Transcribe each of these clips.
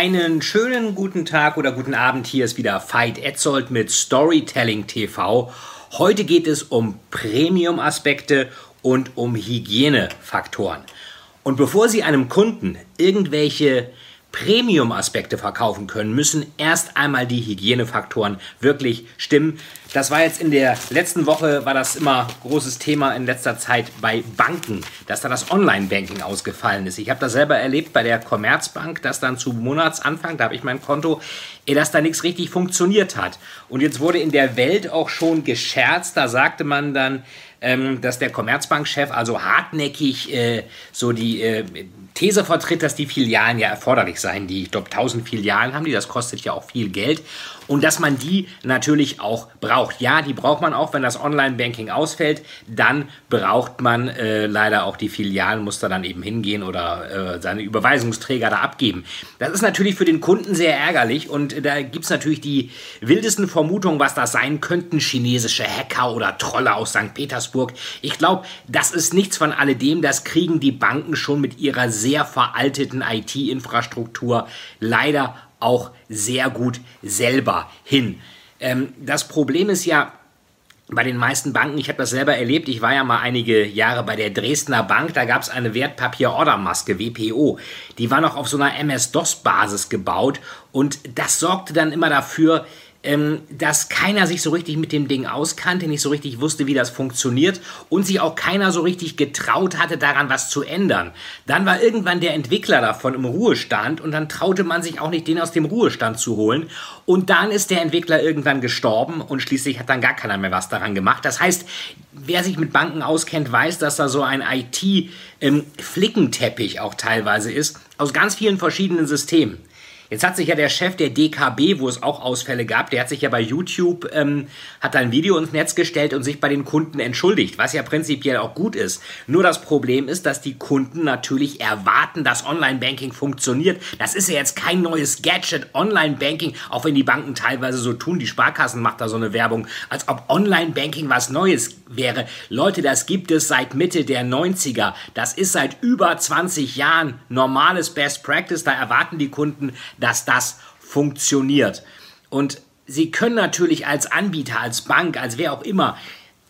Einen schönen guten Tag oder guten Abend. Hier ist wieder Veit Etzold mit Storytelling TV. Heute geht es um Premium-Aspekte und um Hygienefaktoren. Und bevor Sie einem Kunden irgendwelche Premium-Aspekte verkaufen können, müssen erst einmal die Hygienefaktoren wirklich stimmen. Das war jetzt in der letzten Woche, war das immer großes Thema in letzter Zeit bei Banken, dass da das Online-Banking ausgefallen ist. Ich habe das selber erlebt bei der Commerzbank, dass dann zu Monatsanfang, da habe ich mein Konto, dass da nichts richtig funktioniert hat. Und jetzt wurde in der Welt auch schon gescherzt, da sagte man dann, ähm, dass der Commerzbankchef also hartnäckig äh, so die äh, These vertritt, dass die Filialen ja erforderlich seien. Die, ich glaube, 1000 Filialen haben die, das kostet ja auch viel Geld. Und dass man die natürlich auch braucht. Ja, die braucht man auch, wenn das Online-Banking ausfällt. Dann braucht man äh, leider auch die Filialen, muss da dann eben hingehen oder äh, seine Überweisungsträger da abgeben. Das ist natürlich für den Kunden sehr ärgerlich und da gibt es natürlich die wildesten Vermutungen, was das sein könnten. Chinesische Hacker oder Trolle aus St. Petersburg. Ich glaube, das ist nichts von alledem. Das kriegen die Banken schon mit ihrer sehr veralteten IT-Infrastruktur leider auch sehr gut selber hin. Ähm, das Problem ist ja, bei den meisten Banken, ich habe das selber erlebt, ich war ja mal einige Jahre bei der Dresdner Bank, da gab es eine Wertpapier-Ordermaske, WPO. Die war noch auf so einer MS-DOS-Basis gebaut und das sorgte dann immer dafür, ähm, dass keiner sich so richtig mit dem Ding auskannte, nicht so richtig wusste, wie das funktioniert und sich auch keiner so richtig getraut hatte, daran was zu ändern. Dann war irgendwann der Entwickler davon im Ruhestand und dann traute man sich auch nicht, den aus dem Ruhestand zu holen. Und dann ist der Entwickler irgendwann gestorben und schließlich hat dann gar keiner mehr was daran gemacht. Das heißt, wer sich mit Banken auskennt, weiß, dass da so ein IT-Flickenteppich ähm, auch teilweise ist, aus ganz vielen verschiedenen Systemen. Jetzt hat sich ja der Chef der DKB, wo es auch Ausfälle gab, der hat sich ja bei YouTube, ähm, hat ein Video ins Netz gestellt und sich bei den Kunden entschuldigt, was ja prinzipiell auch gut ist. Nur das Problem ist, dass die Kunden natürlich erwarten, dass Online-Banking funktioniert. Das ist ja jetzt kein neues Gadget, Online-Banking, auch wenn die Banken teilweise so tun, die Sparkassen macht da so eine Werbung, als ob Online-Banking was Neues wäre. Leute, das gibt es seit Mitte der 90er. Das ist seit über 20 Jahren normales Best Practice. Da erwarten die Kunden, dass das funktioniert. Und Sie können natürlich als Anbieter, als Bank, als wer auch immer,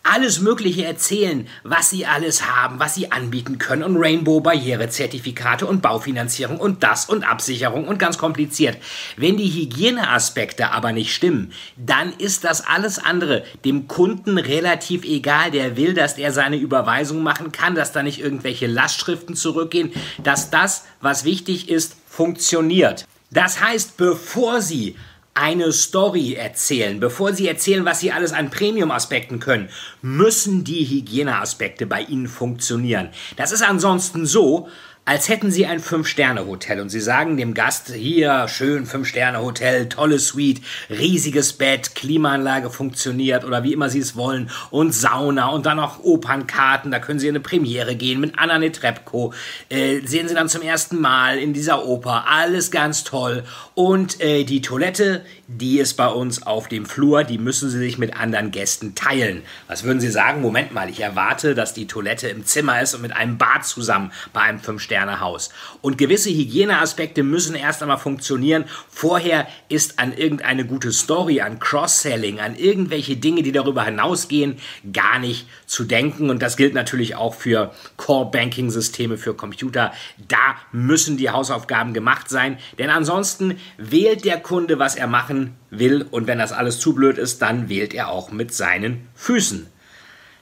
alles Mögliche erzählen, was sie alles haben, was sie anbieten können und Rainbow Barrierezertifikate und Baufinanzierung und das und Absicherung und ganz kompliziert. Wenn die Hygieneaspekte aber nicht stimmen, dann ist das alles andere dem Kunden relativ egal. Der will, dass er seine Überweisung machen kann, dass da nicht irgendwelche Lastschriften zurückgehen, dass das, was wichtig ist, funktioniert. Das heißt, bevor Sie eine Story erzählen, bevor sie erzählen, was sie alles an Premium-Aspekten können, müssen die Hygieneaspekte bei ihnen funktionieren. Das ist ansonsten so, als hätten sie ein Fünf-Sterne-Hotel. Und sie sagen dem Gast, hier, schön Fünf-Sterne-Hotel, tolle Suite, riesiges Bett, Klimaanlage funktioniert oder wie immer sie es wollen. Und Sauna und dann noch Opernkarten, da können sie in eine Premiere gehen mit Anna Netrebko, äh, sehen sie dann zum ersten Mal in dieser Oper, alles ganz toll. Und äh, die Toilette, die ist bei uns auf dem Flur, die müssen sie sich mit anderen Gästen teilen. Was würden sie sagen? Moment mal, ich erwarte, dass die Toilette im Zimmer ist und mit einem Bad zusammen bei einem Fünf-Sterne Fünf-Sterne-Haus. Und gewisse Hygieneaspekte müssen erst einmal funktionieren. Vorher ist an irgendeine gute Story, an Cross-Selling, an irgendwelche Dinge, die darüber hinausgehen, gar nicht zu denken. Und das gilt natürlich auch für Core-Banking-Systeme, für Computer. Da müssen die Hausaufgaben gemacht sein. Denn ansonsten wählt der Kunde, was er machen will. Und wenn das alles zu blöd ist, dann wählt er auch mit seinen Füßen.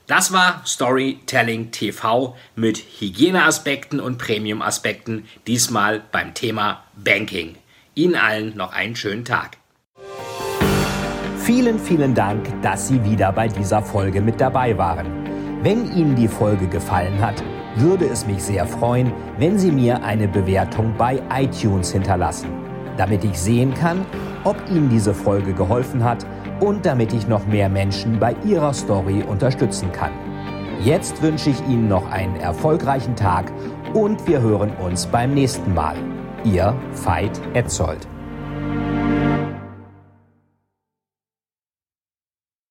Das war Storytelling TV mit Hygieneaspekten und Premium-Aspekten, diesmal beim Thema Banking. Ihnen allen noch einen schönen Tag. Vielen, vielen Dank, dass Sie wieder bei dieser Folge mit dabei waren. Wenn Ihnen die Folge gefallen hat, würde es mich sehr freuen, wenn Sie mir eine Bewertung bei iTunes hinterlassen. damit ich sehen kann, ob Ihnen diese Folge geholfen hat und damit ich noch mehr Menschen bei ihrer Story unterstützen kann. Jetzt wünsche ich Ihnen noch einen erfolgreichen Tag und wir hören uns beim nächsten Mal. Ihr Veit Etzold.